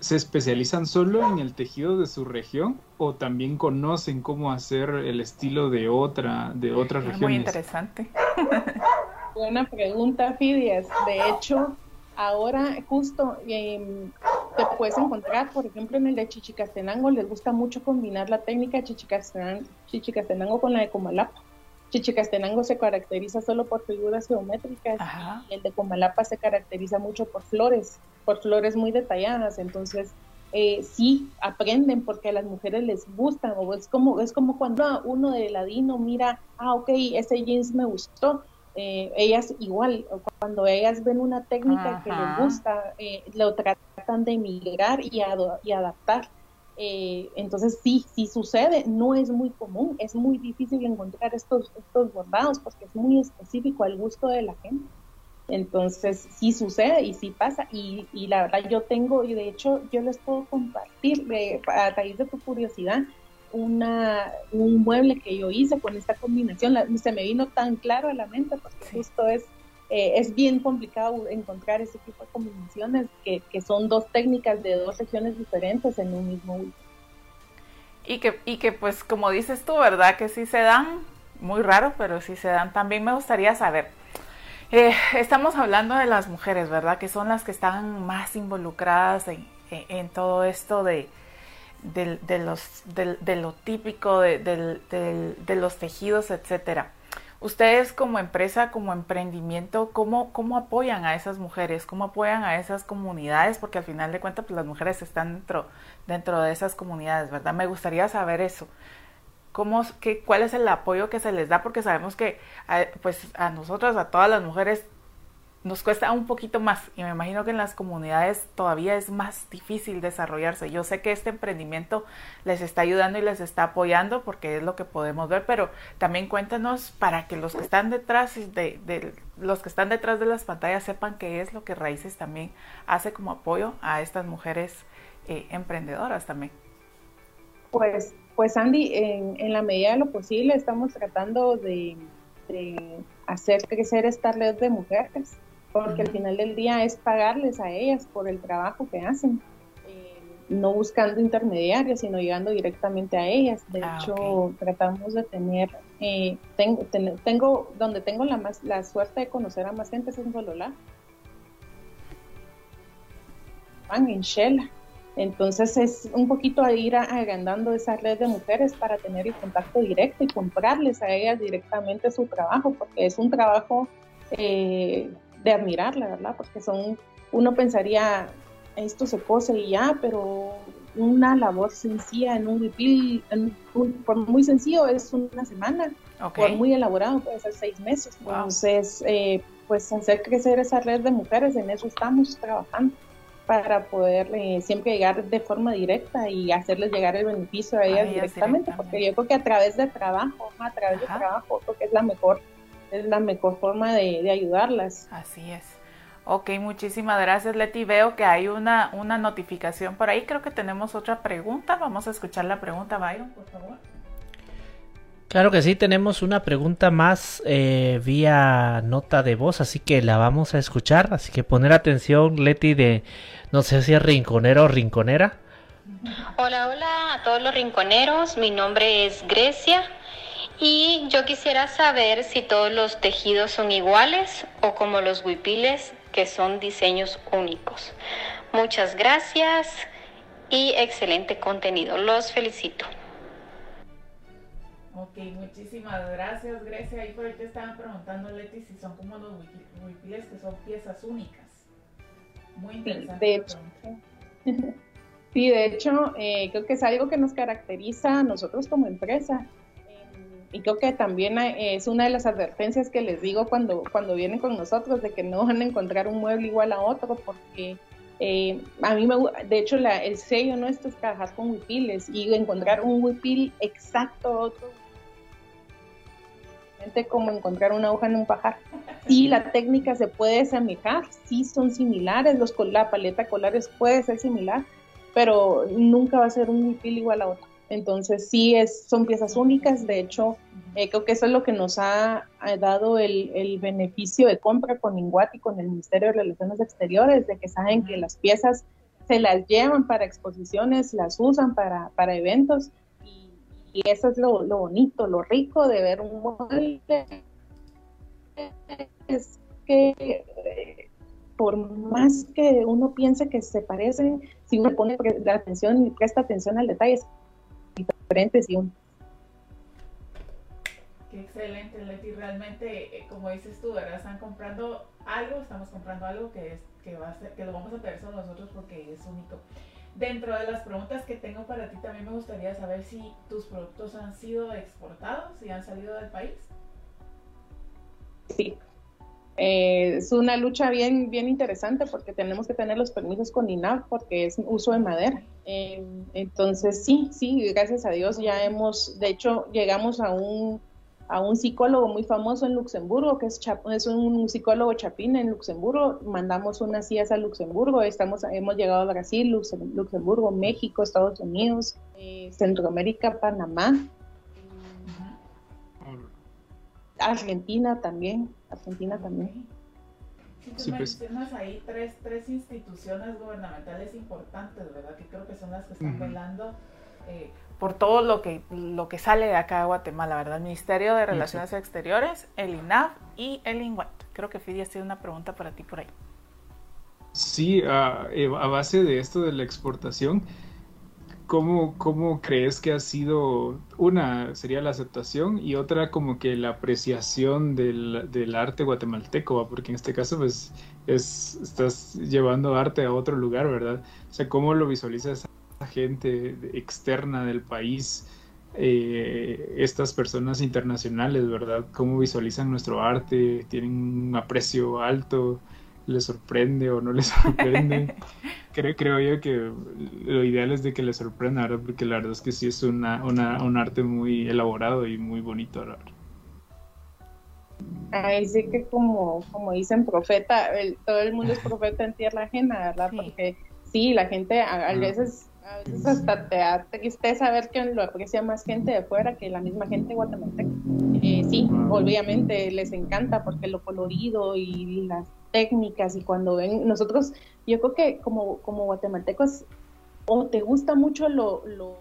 ¿se especializan solo en el tejido de su región o también conocen cómo hacer el estilo de otra de otras regiones? Muy interesante. Buena pregunta, Fidias. De hecho, ahora justo em, te puedes encontrar, por ejemplo, en el de Chichicastenango, les gusta mucho combinar la técnica Chichicastenango, con la de Comalapa. Chichicastenango se caracteriza solo por figuras geométricas y el de Comalapa se caracteriza mucho por flores, por flores muy detalladas. Entonces, eh, sí aprenden porque a las mujeres les gustan, o es como, es como cuando uno de ladino mira, ah, ok, ese jeans me gustó, eh, ellas igual, cuando ellas ven una técnica que les gusta, eh, lo tratan de migrar y, y adaptar. Eh, entonces sí, sí sucede, no es muy común, es muy difícil encontrar estos, estos bordados porque es muy específico al gusto de la gente. Entonces sí sucede y sí pasa y, y la verdad yo tengo, y de hecho yo les puedo compartir a raíz de tu curiosidad, una, un mueble que yo hice con esta combinación. se me vino tan claro a la mente porque justo es eh, es bien complicado encontrar ese tipo de combinaciones que, que, son dos técnicas de dos secciones diferentes en un mismo Y que, y que pues como dices tú, ¿verdad? Que sí se dan, muy raro, pero sí se dan. También me gustaría saber, eh, estamos hablando de las mujeres, ¿verdad? Que son las que están más involucradas en, en, todo esto de, de, los, de, lo típico, de, de los tejidos, etcétera. Ustedes como empresa, como emprendimiento, ¿cómo, ¿cómo apoyan a esas mujeres? ¿Cómo apoyan a esas comunidades? Porque al final de cuentas, pues las mujeres están dentro, dentro de esas comunidades, ¿verdad? Me gustaría saber eso. ¿Cómo, qué, ¿Cuál es el apoyo que se les da? Porque sabemos que pues a nosotras, a todas las mujeres, nos cuesta un poquito más y me imagino que en las comunidades todavía es más difícil desarrollarse. Yo sé que este emprendimiento les está ayudando y les está apoyando porque es lo que podemos ver, pero también cuéntanos para que los que están detrás de, de los que están detrás de las pantallas sepan qué es lo que Raíces también hace como apoyo a estas mujeres eh, emprendedoras también. Pues, pues Andy, en, en, la medida de lo posible estamos tratando de, de hacer crecer esta red de mujeres porque al final del día es pagarles a ellas por el trabajo que hacen, eh, no buscando intermediarios, sino llegando directamente a ellas. De ah, hecho, tratamos de tener, eh, tengo, tengo, donde tengo la, más, la suerte de conocer a más gente es en Sololá, en Shela. Entonces es un poquito a ir agrandando esa red de mujeres para tener el contacto directo y comprarles a ellas directamente su trabajo, porque es un trabajo eh, de admirarla, ¿verdad? Porque son, uno pensaría, esto se cose y ya, pero una labor sencilla en un por muy sencillo es una semana, por muy elaborado puede ser seis meses. Entonces, eh, pues hacer crecer esa red de mujeres, en eso estamos trabajando para poder eh, siempre llegar de forma directa y hacerles llegar el beneficio a ellas, directamente, porque yo creo que a través de trabajo, a través de trabajo, creo que es la mejor es la mejor forma de, ayudarlas. Así es. Ok, muchísimas gracias Leti. Veo que hay una, una notificación por ahí. Creo que tenemos otra pregunta. Vamos a escuchar la pregunta, Byron, por favor. Claro que sí, tenemos una pregunta más eh, vía nota de voz, así que la vamos a escuchar. Así que poner atención, Leti, de no sé si es rinconero o rinconera. Hola, hola a todos los rinconeros. Mi nombre es Grecia. Y yo quisiera saber si todos los tejidos son iguales o como los huipiles, que son diseños únicos. Muchas gracias y excelente contenido. Los felicito. Ok, muchísimas gracias, Grecia. Ahí por ahí te estaban preguntando, Leti, si son como los huipiles, que son piezas únicas. Muy interesante. De hecho, sí, de hecho, eh, creo que es algo que nos caracteriza a nosotros como empresa y creo que también es una de las advertencias que les digo cuando, cuando vienen con nosotros, de que no van a encontrar un mueble igual a otro, porque eh, a mí me de hecho la, el sello nuestro es trabajar con huipiles y encontrar un huipil exacto otro como encontrar una hoja en un pajar. Sí, la técnica se puede asemejar, sí son similares, los, la paleta colares puede ser similar, pero nunca va a ser un huipil igual a otro. Entonces sí es, son piezas únicas, de hecho eh, creo que eso es lo que nos ha, dado el, beneficio de compra con Inguat y con el Ministerio de Relaciones Exteriores, de que saben que las piezas se las llevan para exposiciones, las usan para, para eventos. Y, eso es lo, bonito, lo rico de ver un modelo es que eh, por más que uno piense que se parecen, si uno pone la atención y presta atención al detalle, diferentes y un Qué excelente, Leti. Realmente, eh, como dices tú, ¿verdad? Están comprando algo, estamos comprando algo que, es, que, va a ser, que lo vamos a tener solo nosotros porque es único. Dentro de las preguntas que tengo para ti, también me gustaría saber si tus productos han sido exportados, si han salido del país. Sí, eh, es una lucha bien, bien interesante porque tenemos que tener los permisos con INAF porque es uso de madera. Eh, entonces, sí, sí, gracias a Dios ya hemos, de hecho, llegamos a un, a un psicólogo muy famoso en Luxemburgo, que es, es un psicólogo chapín en Luxemburgo. Mandamos unas sillas a Luxemburgo, estamos, hemos llegado a Brasil, Luxemburgo, México, Estados Unidos, eh, Centroamérica, Panamá. Argentina también, Argentina también. sí, pues. mencionas ahí tres, tres instituciones gubernamentales importantes, ¿verdad? Que creo que son las que están velando eh, por todo lo que, lo que sale de acá de Guatemala, ¿verdad? El Ministerio de Relaciones Exteriores, el INAF y el INGUAT. Creo que Fidia tiene una pregunta para ti por ahí. Sí, a, eh, a base de esto de la exportación, ¿cómo, ¿cómo, crees que ha sido, una sería la aceptación y otra como que la apreciación del, del arte guatemalteco, porque en este caso pues es, estás llevando arte a otro lugar, ¿verdad? O sea, ¿cómo lo visualizas gente externa del país, eh, estas personas internacionales, ¿verdad? ¿Cómo visualizan nuestro arte? ¿Tienen un aprecio alto? ¿Les sorprende o no les sorprende? creo, creo yo que lo ideal es de que les sorprenda, ¿verdad? Porque la verdad es que sí es una, un arte muy elaborado y muy bonito, ¿verdad? Ahí sí que como, como dicen profeta, todo el mundo es profeta en tierra ajena, ¿verdad? Porque sí, la gente a, veces a veces hasta te da tristeza ver que lo aprecia más gente de fuera que la misma gente guatemalteca. Eh, sí, obviamente les encanta porque lo colorido y las técnicas y cuando ven, nosotros, yo creo que como, como guatemaltecos, o te gusta mucho lo, lo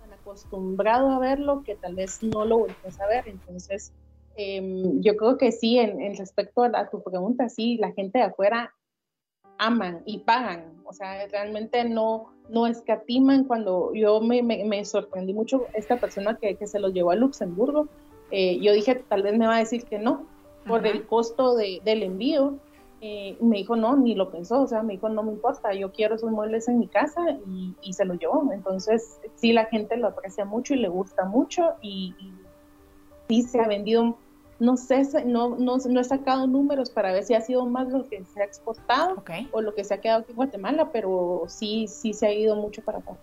tan acostumbrado a verlo que tal vez no lo vuelves a ver. Entonces, em, yo creo que sí, en, en respecto a, tu pregunta, sí, la gente de afuera aman y pagan, o sea, realmente no, no escatiman. Cuando yo me, me, sorprendí mucho esta persona que, que, se lo llevó a Luxemburgo, eh, yo dije, tal vez me va a decir que no, por el costo de, del envío, eh, me dijo, no, ni lo pensó, o sea, me dijo, no me importa, yo quiero esos muebles en mi casa y, y se lo llevó, entonces sí, la gente lo aprecia mucho y le gusta mucho y, y sí se ha vendido no sé, no, no, no, he sacado números para ver si ha sido más lo que se ha exportado o lo que se ha quedado aquí en Guatemala, pero sí, sí se ha ido mucho para acá.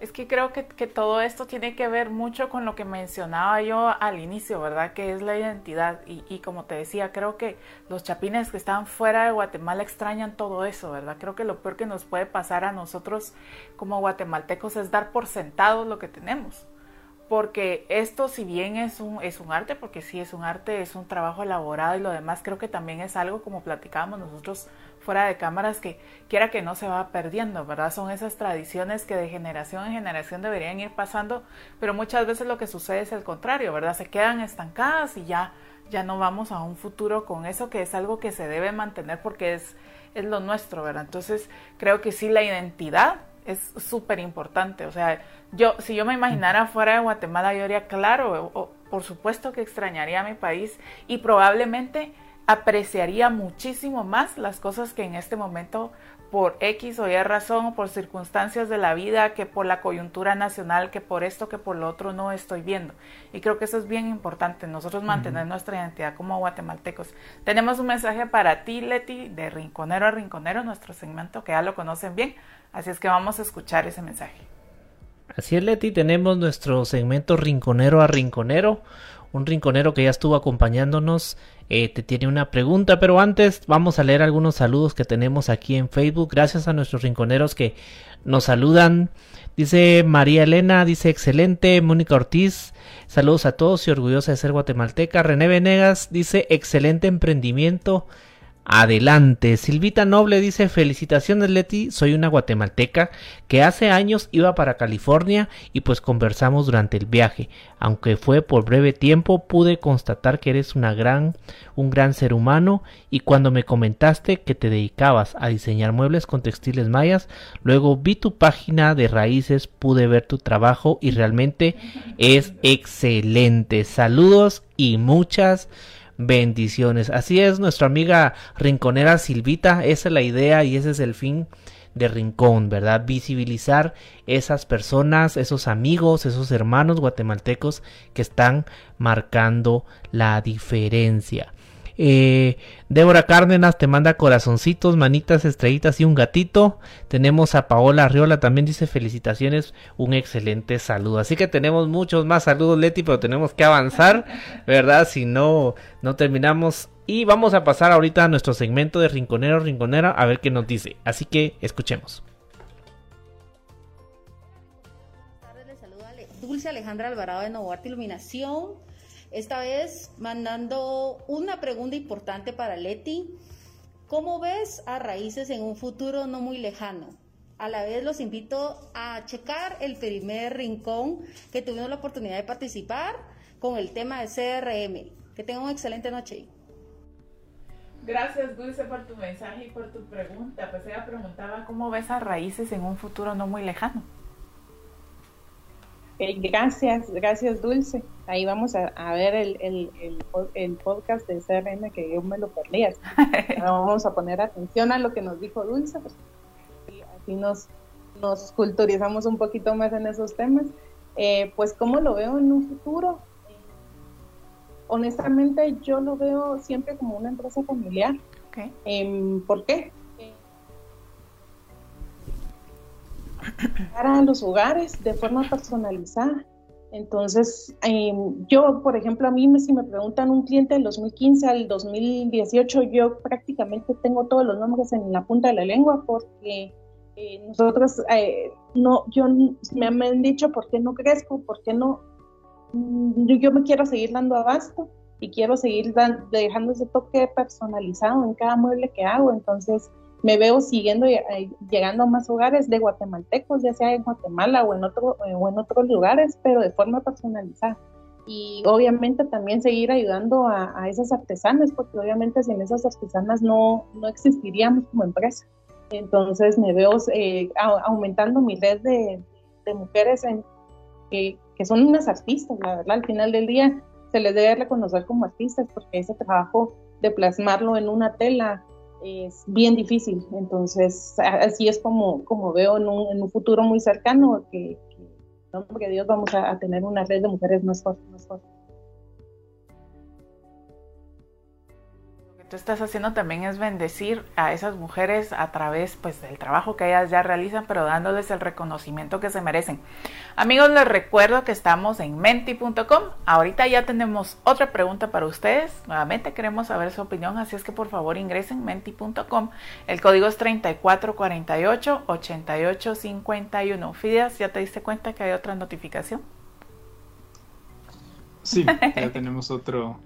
Es que creo que, que, todo esto tiene que ver mucho con lo que mencionaba yo al inicio, ¿verdad? Que es la identidad. Y, y, como te decía, creo que los chapines que están fuera de Guatemala extrañan todo eso, ¿verdad? Creo que lo peor que nos puede pasar a nosotros como guatemaltecos es dar por sentado lo que tenemos porque esto si bien es un, es un arte, porque sí es un arte, es un trabajo elaborado y lo demás, creo que también es algo como platicábamos nosotros fuera de cámaras que quiera que no se va perdiendo, ¿verdad? Son esas tradiciones que de generación en generación deberían ir pasando, pero muchas veces lo que sucede es el contrario, ¿verdad? Se quedan estancadas y ya, ya no vamos a un futuro con eso que es algo que se debe mantener porque es, es lo nuestro, ¿verdad? Entonces creo que sí la identidad es súper importante. O sea, yo, si yo me imaginara fuera de Guatemala, yo diría, claro, por supuesto que extrañaría a mi país y probablemente apreciaría muchísimo más las cosas que en este momento por X o Y razón o por circunstancias de la vida, que por la coyuntura nacional, que por esto, que por lo otro no estoy viendo. Y creo que eso es bien importante, nosotros mantener nuestra identidad como guatemaltecos. Tenemos un mensaje para ti, Leti, de Rinconero a Rinconero, nuestro segmento que ya lo conocen bien, así es que vamos a escuchar ese mensaje. Así es, Leti, tenemos nuestro segmento Rinconero a Rinconero, un rinconero que ya estuvo acompañándonos eh, te tiene una pregunta, pero antes vamos a leer algunos saludos que tenemos aquí en Facebook. Gracias a nuestros rinconeros que nos saludan. Dice María Elena, dice excelente. Mónica Ortiz, saludos a todos y orgullosa de ser guatemalteca. René Venegas dice excelente emprendimiento. Adelante. Silvita Noble dice felicitaciones Leti, soy una guatemalteca que hace años iba para California y pues conversamos durante el viaje. Aunque fue por breve tiempo pude constatar que eres una gran, un gran ser humano y cuando me comentaste que te dedicabas a diseñar muebles con textiles mayas, luego vi tu página de raíces, pude ver tu trabajo y realmente es excelente. Saludos y muchas bendiciones. Así es nuestra amiga rinconera Silvita, esa es la idea y ese es el fin de Rincón, ¿verdad? Visibilizar esas personas, esos amigos, esos hermanos guatemaltecos que están marcando la diferencia. Eh, Débora Cárdenas te manda corazoncitos, manitas, estrellitas y un gatito. Tenemos a Paola Arriola, también dice felicitaciones, un excelente saludo. Así que tenemos muchos más saludos, Leti, pero tenemos que avanzar, ¿verdad? Si no, no terminamos. Y vamos a pasar ahorita a nuestro segmento de Rinconero, Rinconera, a ver qué nos dice. Así que escuchemos. Dulce Alejandra Alvarado de Novoarte Iluminación Esta vez mandando una pregunta importante para Leti. ¿Cómo ves a Raíces en un futuro no muy lejano? A la vez los invito a checar el primer rincón que tuvimos la oportunidad de participar con el tema de CRM. Que tengan una excelente noche. Gracias Dulce por tu mensaje y por tu pregunta. Pues ella preguntaba cómo ves a Raíces en un futuro no muy lejano. Gracias, gracias Dulce. Ahí vamos a, ver el, el, podcast de CRM que yo me lo perdí. vamos a poner atención a lo que nos dijo Dulce. Pues, así nos, nos culturizamos un poquito más en esos temas. Eh, pues cómo lo veo en un futuro. Honestamente yo lo veo siempre como una empresa familiar. Em, ¿Por qué? Para los hogares de forma personalizada. Entonces, em, yo, por ejemplo, a mí si me preguntan un cliente del 2015 al 2018, yo prácticamente tengo todos los nombres en la punta de la lengua porque eh, nosotros, eh, no, yo, me han dicho por qué no crezco, por qué no, mm, yo, me quiero seguir dando abasto y quiero seguir dejando ese toque personalizado en cada mueble que hago. Entonces, me veo siguiendo eh, llegando a más hogares de guatemaltecos, ya sea en Guatemala o en, otro, eh, o en otros lugares, pero de forma personalizada. Y obviamente también seguir ayudando a, esas artesanas, porque obviamente sin esas artesanas no, no existiríamos como empresa. Entonces me veo eh, aumentando mi red de, mujeres en, que son unas artistas, la verdad, al final del día se les debe reconocer como artistas, porque ese trabajo de plasmarlo en una tela es bien difícil. Entonces, así es como, como veo en un, en un futuro muy cercano que, que, Dios vamos a, tener una red de mujeres más fuerte, más fuerte. Tú estás haciendo también es bendecir a esas mujeres a través pues del trabajo que ellas ya realizan, pero dándoles el reconocimiento que se merecen. Amigos, les recuerdo que estamos en menti.com. Ahorita ya tenemos otra pregunta para ustedes. Nuevamente queremos saber su opinión, así es que por favor ingresen menti.com. El código es 3448 8851. Fidias, ¿ya te diste cuenta que hay otra notificación? Sí, ya tenemos otro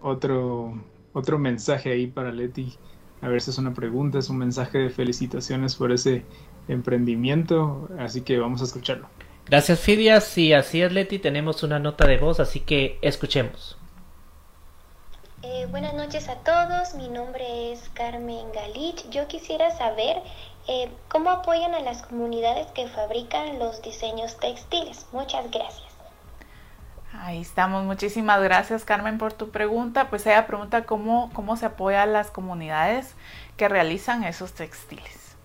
otro otro mensaje ahí para Leti. A ver si es una pregunta, es un mensaje de felicitaciones por ese emprendimiento, así que vamos a escucharlo. Gracias Fidias, y así es Leti, tenemos una nota de voz, así que escuchemos. Eh, buenas noches a todos, mi nombre es Carmen Galich. Yo quisiera saber eh, cómo apoyan a las comunidades que fabrican los diseños textiles. Muchas gracias. Ahí estamos. Muchísimas gracias, Carmen, por tu pregunta. Pues ella pregunta cómo, cómo se apoya a las comunidades que realizan esos textiles.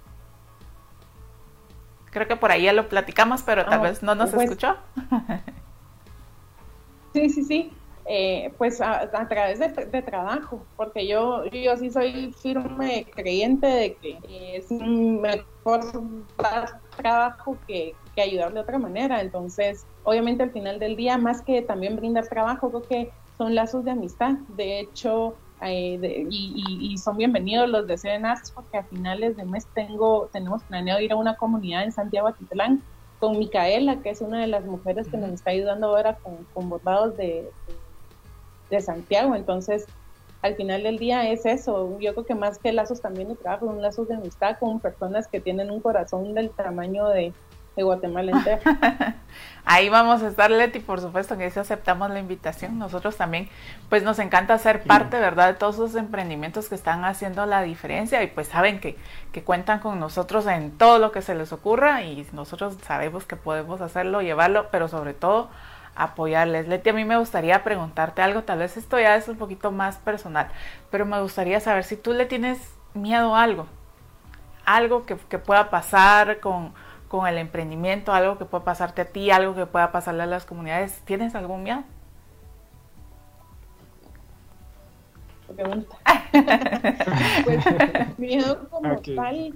Creo que por ahí ya lo platicamos, pero tal ah, vez no nos pues escuchó. sí, sí, sí. Eh, pues a, través de, trabajo, porque yo, yo sí soy firme creyente de que es mejor dar trabajo que, que ayudar de otra manera. Entonces, obviamente al final del día, más que también brindar trabajo, creo que son lazos de amistad. De hecho, eh, y, son bienvenidos los de CNARS porque a finales de mes tengo, tenemos planeado ir a una comunidad en Santiago Atitlán con Micaela, que es una de las mujeres que nos está ayudando ahora con, con bordados de, de, Santiago. Entonces, al final del día es eso. Yo creo que más que lazos también de trabajo, son lazos de amistad con personas que tienen un corazón del tamaño de, de Guatemala entera. Ahí vamos a estar, Leti, por supuesto que si aceptamos la invitación. Nosotros también, pues nos encanta ser parte, ¿verdad?, de todos esos emprendimientos que están haciendo la diferencia y pues saben que, que cuentan con nosotros en todo lo que se les ocurra y nosotros sabemos que podemos hacerlo, llevarlo, pero sobre todo apoyarles. Leti, a mí me gustaría preguntarte algo, tal vez esto ya es un poquito más personal, pero me gustaría saber si tú le tienes miedo a algo, algo que, que pueda pasar con con el emprendimiento, algo que pueda pasarte a ti, algo que pueda pasarle a las comunidades. ¿Tienes algún miedo? Pregunta. pues miedo como tal.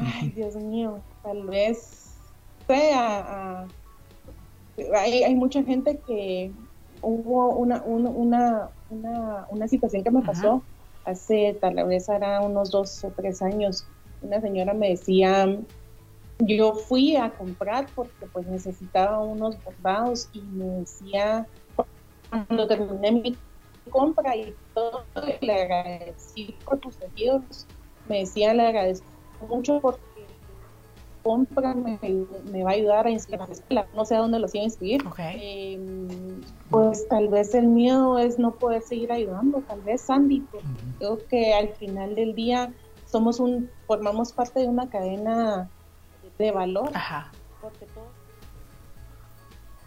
Ay, Dios mío, tal vez sea. hay, hay, mucha gente que hubo una, una, una, una situación que me pasó hace tal vez era unos dos o tres años. Una señora me decía, yo fui a comprar porque pues necesitaba unos bordados y me decía, cuando terminé mi compra y todo, le agradecí por tus tejidos. Me decía, le agradezco mucho porque compra me, va a ayudar a inscribir a la escuela. No sé a dónde los iba a inscribir. Em, pues tal vez el miedo es no poder seguir ayudando, tal vez Sandy. Creo que al final del día somos un, formamos parte de una cadena de valor. Ajá. Porque todo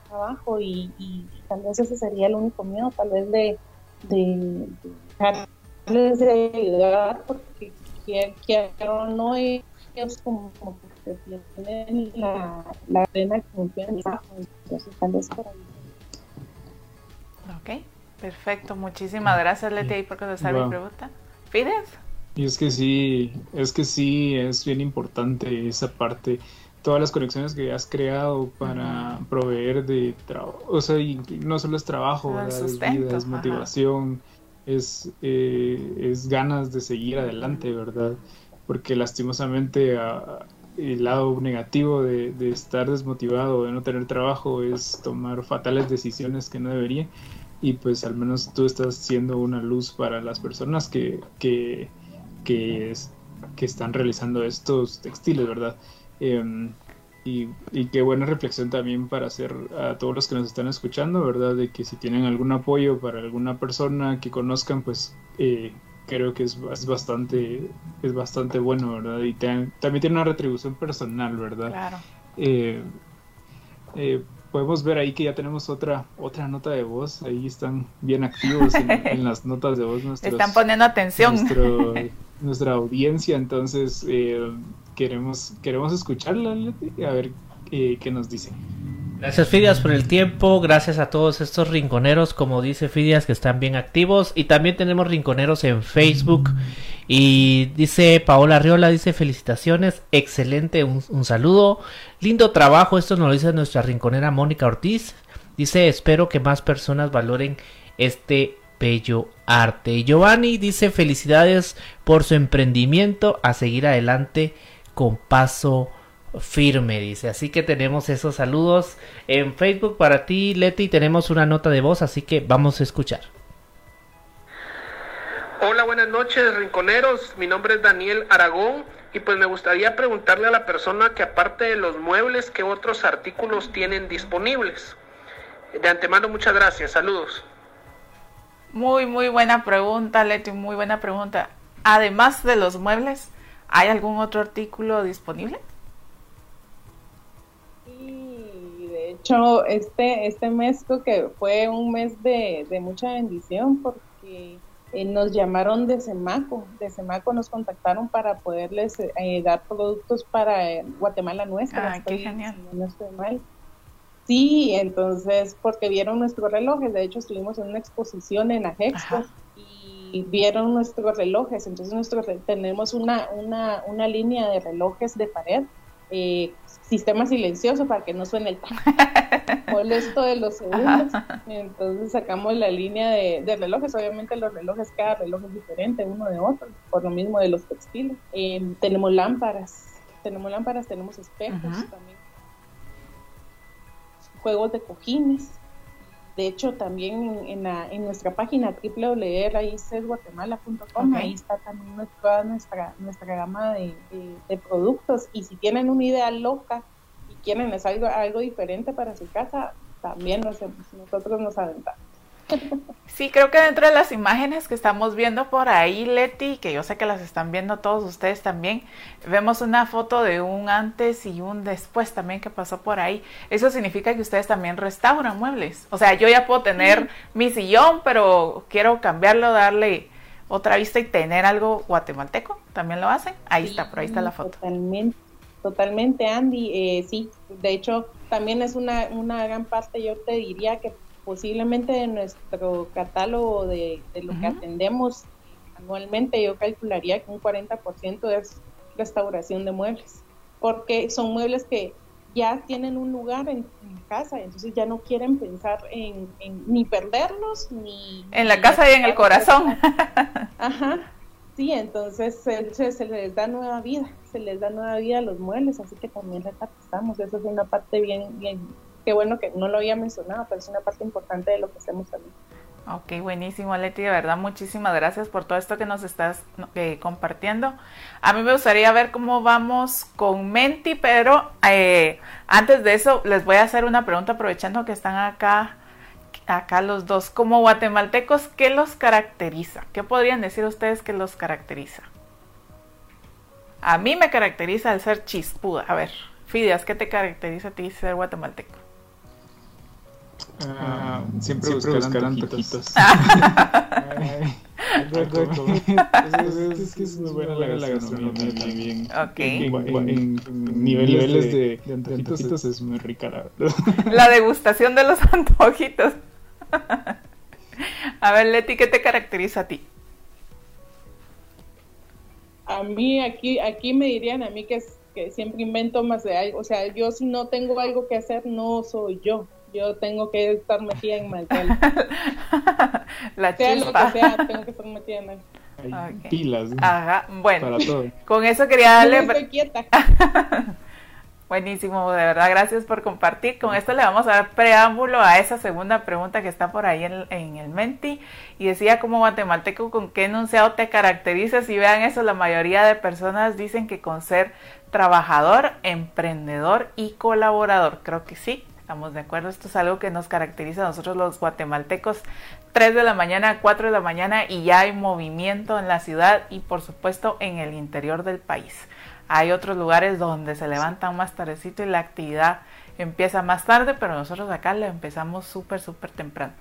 trabajo y, y, tal vez ese sería el único miedo, tal vez de, de, de, de ayudar, porque quiero no ellos como, como que tienen la, la cadena que funciona entonces tal vez por ahí. Ok, perfecto. Muchísimas gracias, Leti, por contestar mi pregunta. ¿Fides? Y es que sí, es que sí, es bien importante esa parte. Todas las conexiones que has creado para proveer de trabajo, o sea, y no solo es trabajo, es vida, es motivación, es, eh, es ganas de seguir adelante, ¿verdad? Porque lastimosamente a, el lado negativo de, de, estar desmotivado, de no tener trabajo, es tomar fatales decisiones que no debería. Y pues al menos tú estás siendo una luz para las personas que, que, que, que están realizando estos textiles, ¿verdad? Em, y, y, qué buena reflexión también para hacer a todos los que nos están escuchando, ¿verdad? De que si tienen algún apoyo para alguna persona que conozcan, pues eh, creo que es, bastante es bastante bueno, ¿verdad? Y también tiene una retribución personal, ¿verdad? Claro. Eh, eh, podemos ver ahí que ya tenemos otra otra nota de voz, ahí están bien activos en, las notas de voz. Nuestros, están poniendo atención. nuestra audiencia, entonces eh, queremos queremos escucharla, a ver qué nos dice. Gracias Fidias por el tiempo, gracias a todos estos rinconeros, como dice Fidias, que están bien activos. Y también tenemos rinconeros en Facebook. Y dice Paola Riola, dice felicitaciones, excelente, un, saludo. Lindo trabajo, esto nos lo dice nuestra rinconera Mónica Ortiz. Dice, espero que más personas valoren este bello arte. Giovanni dice, felicidades por su emprendimiento, a seguir adelante con paso firme, dice. Así que tenemos esos saludos en Facebook para ti, Leti. Tenemos una nota de voz, así que vamos a escuchar. Hola, buenas noches, rinconeros. Mi nombre es Daniel Aragón y pues me gustaría preguntarle a la persona que aparte de los muebles, ¿qué otros artículos tienen disponibles? De antemano, muchas gracias. Saludos. Muy, muy buena pregunta, Leti, muy buena pregunta. Además de los muebles, ¿hay algún otro artículo disponible? hecho, este, este mes que fue un mes de, mucha bendición porque eh, nos llamaron de Semaco, de Semaco nos contactaron para poderles eh, dar productos para eh, Guatemala nuestra. Ah, qué genial. No estoy mal. Sí, entonces, porque vieron nuestros relojes, de hecho estuvimos en una exposición en Ajexpo y vieron nuestros relojes, entonces nosotros tenemos una, una, una línea de relojes de pared eh, sistema silencioso para que no suene el molesto de los segundos. Entonces sacamos la línea de, relojes. Obviamente los relojes, cada reloj es diferente uno de otro, por lo mismo de los textiles. Eh, tenemos lámparas, tenemos lámparas, tenemos espejos también. Juegos de cojines. De hecho, también en, en nuestra página www.raicesguatemala.com, ahí está también toda nuestra, nuestra gama de, productos. Y si tienen una idea loca y quieren es algo, algo diferente para su casa, también nosotros nos aventamos. Sí, creo que dentro de las imágenes que estamos viendo por ahí, Leti, que yo sé que las están viendo todos ustedes también, vemos una foto de un antes y un después también que pasó por ahí. Eso significa que ustedes también restauran muebles. O sea, yo ya puedo tener mi sillón, pero quiero cambiarlo, darle otra vista y tener algo guatemalteco. ¿También lo hacen? Ahí está, por ahí está la foto. Totalmente, totalmente, Andy. Eh, sí, de hecho, también es una, una gran parte, yo te diría que posiblemente de nuestro catálogo de, lo que atendemos anualmente, yo calcularía que un 40% es restauración de muebles, porque son muebles que ya tienen un lugar en, casa, entonces ya no quieren pensar en, ni perderlos, ni... En la casa y en el corazón. Ajá, sí, entonces se, se, les da nueva vida, se les da nueva vida a los muebles, así que también estamos eso es una parte bien, bien qué bueno que no lo había mencionado, pero es una parte importante de lo que hacemos también. Ok, buenísimo, Leti, de verdad, muchísimas gracias por todo esto que nos estás compartiendo. A mí me gustaría ver cómo vamos con Menti, pero eh, antes de eso les voy a hacer una pregunta aprovechando que están acá, acá los dos. Como guatemaltecos, ¿qué los caracteriza? ¿Qué podrían decir ustedes que los caracteriza? A mí me caracteriza el ser chispuda. A ver, Fidias, ¿qué te caracteriza a ti ser guatemalteco? Ah, siempre, siempre buscar antojitos. es que es muy buena la gastronomía también. En, niveles, de, de, antojitos es muy rica la La degustación de los antojitos. A ver, Leti, ¿qué te caracteriza a ti? A mí aquí, aquí me dirían a mí que, que siempre invento más de algo. O sea, yo si no tengo algo que hacer, no soy yo yo tengo que estar metida en Martel. La sea chispa. lo que sea, tengo que estar metida en él. Hay pilas. ¿no? Ajá, bueno, Para todo. con eso quería darle... No estoy quieta. Buenísimo, de verdad, gracias por compartir. Con esto le vamos a dar preámbulo a esa segunda pregunta que está por ahí en, en el Menti. Y decía, como guatemalteco, ¿con qué enunciado te caracterizas? Y vean eso, la mayoría de personas dicen que con ser trabajador, emprendedor y colaborador. Creo que sí, Estamos de acuerdo, esto es algo que nos caracteriza a nosotros los guatemaltecos. 3 de la mañana, 4 de la mañana y ya hay movimiento en la ciudad y por supuesto en el interior del país. Hay otros lugares donde se levantan más tardecito y la actividad empieza más tarde, pero nosotros acá la empezamos súper, súper temprano.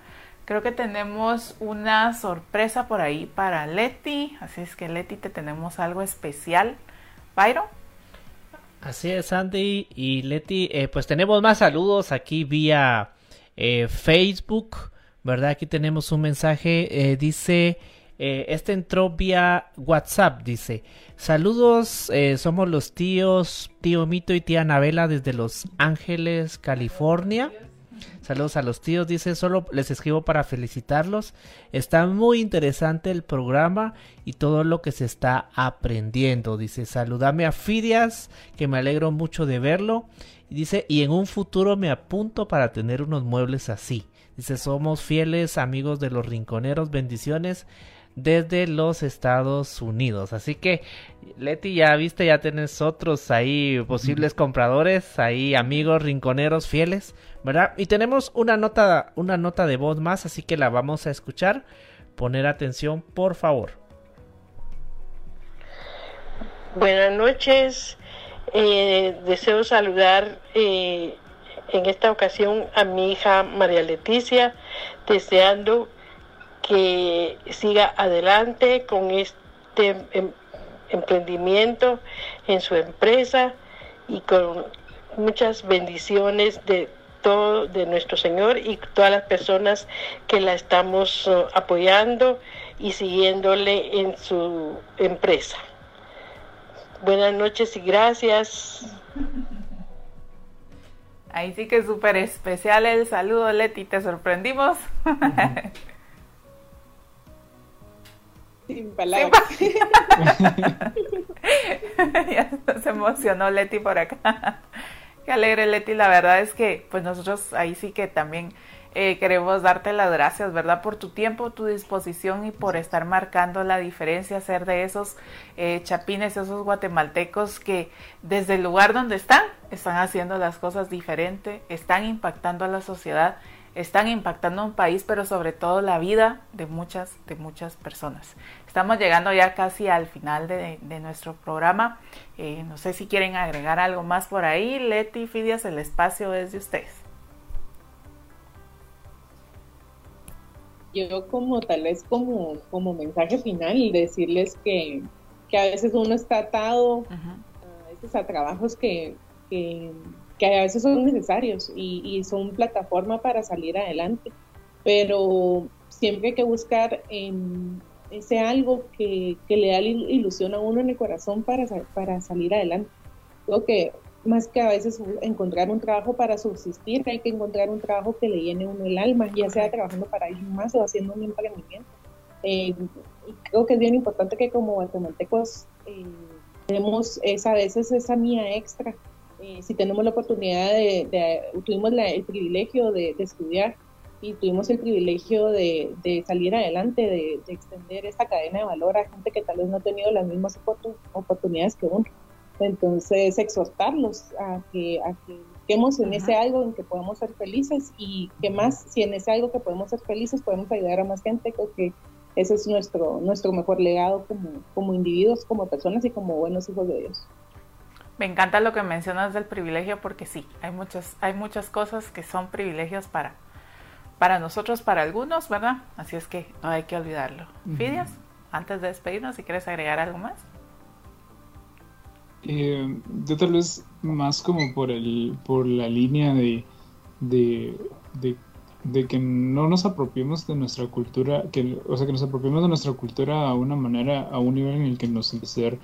Creo que tenemos una sorpresa por ahí para Leti, así es que Leti te tenemos algo especial. Byron. Así es, Andy y Leti. Eh, pues tenemos más saludos aquí vía eh, Facebook, ¿verdad? Aquí tenemos un mensaje. Eh, dice, eh, este entró vía WhatsApp. Dice, saludos, eh, somos los tíos, tío Mito y tía Anabela desde Los Ángeles, California. Saludos a los tíos, dice, solo les escribo para felicitarlos. Está muy interesante el programa y todo lo que se está aprendiendo. Dice, saludame a Fidias, que me alegro mucho de verlo. Dice, y en un futuro me apunto para tener unos muebles así. Dice, somos fieles amigos de los rinconeros, bendiciones desde los Estados Unidos. Así que, Leti, ya viste, ya tienes otros ahí posibles compradores, ahí amigos rinconeros fieles, ¿verdad? Y tenemos una nota, una nota de voz más, así que la vamos a escuchar. Poner atención, por favor. Buenas noches. Eh, deseo saludar eh, en esta ocasión a mi hija María Leticia, deseando que siga adelante con este em emprendimiento en su empresa y con muchas bendiciones de todo de nuestro Señor y todas las personas que la estamos uh, apoyando y siguiéndole en su empresa. Buenas noches y gracias. Ahí sí que es súper especial el saludo, Leti, ¿te sorprendimos? Sin palabras. Ya se emocionó Leti por acá. Qué alegre Leti, la verdad es que pues nosotros ahí sí que también eh, queremos darte las gracias, ¿verdad? Por tu tiempo, tu disposición y por estar marcando la diferencia, ser de esos eh, chapines, esos guatemaltecos que desde el lugar donde están, están haciendo las cosas diferente, están impactando a la sociedad, están impactando un país, pero sobre todo la vida de muchas, de muchas personas. Estamos llegando ya casi al final de, de nuestro programa. Eh, no sé si quieren agregar algo más por ahí. Leti, Fidias, el espacio es de ustedes. Yo como tal vez como, como mensaje final decirles que, que a veces uno está atado uh -huh. a veces a trabajos que, que, que, a veces son necesarios y, y, son plataforma para salir adelante, pero siempre hay que buscar ese algo que, que le da ilusión a uno en el corazón para, para salir adelante. Creo que más que a veces encontrar un trabajo para subsistir, hay que encontrar un trabajo que le llene uno el alma, ya sea trabajando para alguien más o haciendo un emprendimiento. Eh, y creo que es bien importante que como guatemaltecos eh, tenemos esa, a veces esa mía extra eh, si tenemos la oportunidad de, tuvimos el privilegio de, estudiar y tuvimos el privilegio de, salir adelante, de, extender esta cadena de valor a gente que tal vez no ha tenido las mismas oportunidades que uno. Entonces, exhortarlos a que, a que busquemos en ese algo en que podemos ser felices y que más, si en ese algo que podemos ser felices, podemos ayudar a más gente, creo que ese es nuestro, nuestro mejor legado como, como individuos, como personas y como buenos hijos de Dios. Me encanta lo que mencionas del privilegio porque sí, hay muchas, hay muchas cosas que son privilegios para, para nosotros, para algunos, ¿verdad? Así es que no hay que olvidarlo. Fidias, antes de despedirnos, si quieres agregar algo más. Eh, yo tal vez más como por el por la línea de, de, de, que no nos apropiemos de nuestra cultura, que, o sea, que nos apropiemos de nuestra cultura a una manera, a un nivel en el que nos ser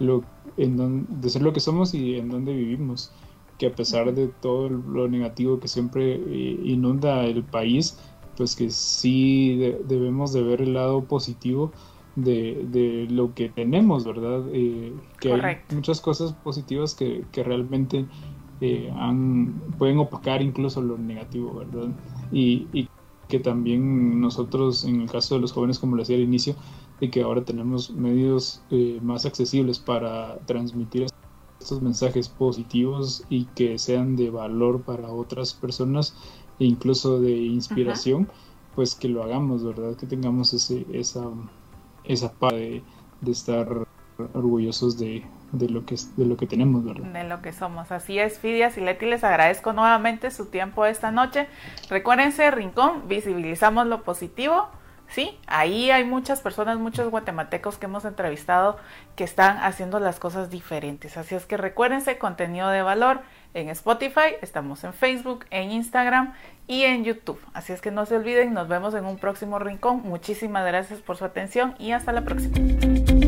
lo, en de ser lo que somos y en donde vivimos. Que a pesar de todo lo negativo que siempre eh, inunda el país, pues que sí debemos de ver el lado positivo de, de lo que tenemos, ¿verdad? Eh, que hay muchas cosas positivas que, que realmente eh, han, pueden opacar incluso lo negativo, ¿verdad? Y, y, que también nosotros, en el caso de los jóvenes, como lo decía al inicio, de que ahora tenemos medios eh, más accesibles para transmitir estos mensajes positivos y que sean de valor para otras personas e incluso de inspiración, pues que lo hagamos, ¿verdad? Que tengamos ese, esa, esa parte de, estar orgullosos de, de lo que de lo que tenemos, ¿verdad? De lo que somos. Así es, Fidias y Leti, les agradezco nuevamente su tiempo esta noche. Recuérdense, Rincón, visibilizamos lo positivo Sí, ahí hay muchas personas, muchos guatemaltecos que hemos entrevistado que están haciendo las cosas diferentes. Así es que recuérdense, contenido de valor en Spotify, estamos en Facebook, en Instagram y en YouTube. Así es que no se olviden, nos vemos en un próximo rincón. Muchísimas gracias por su atención y hasta la próxima.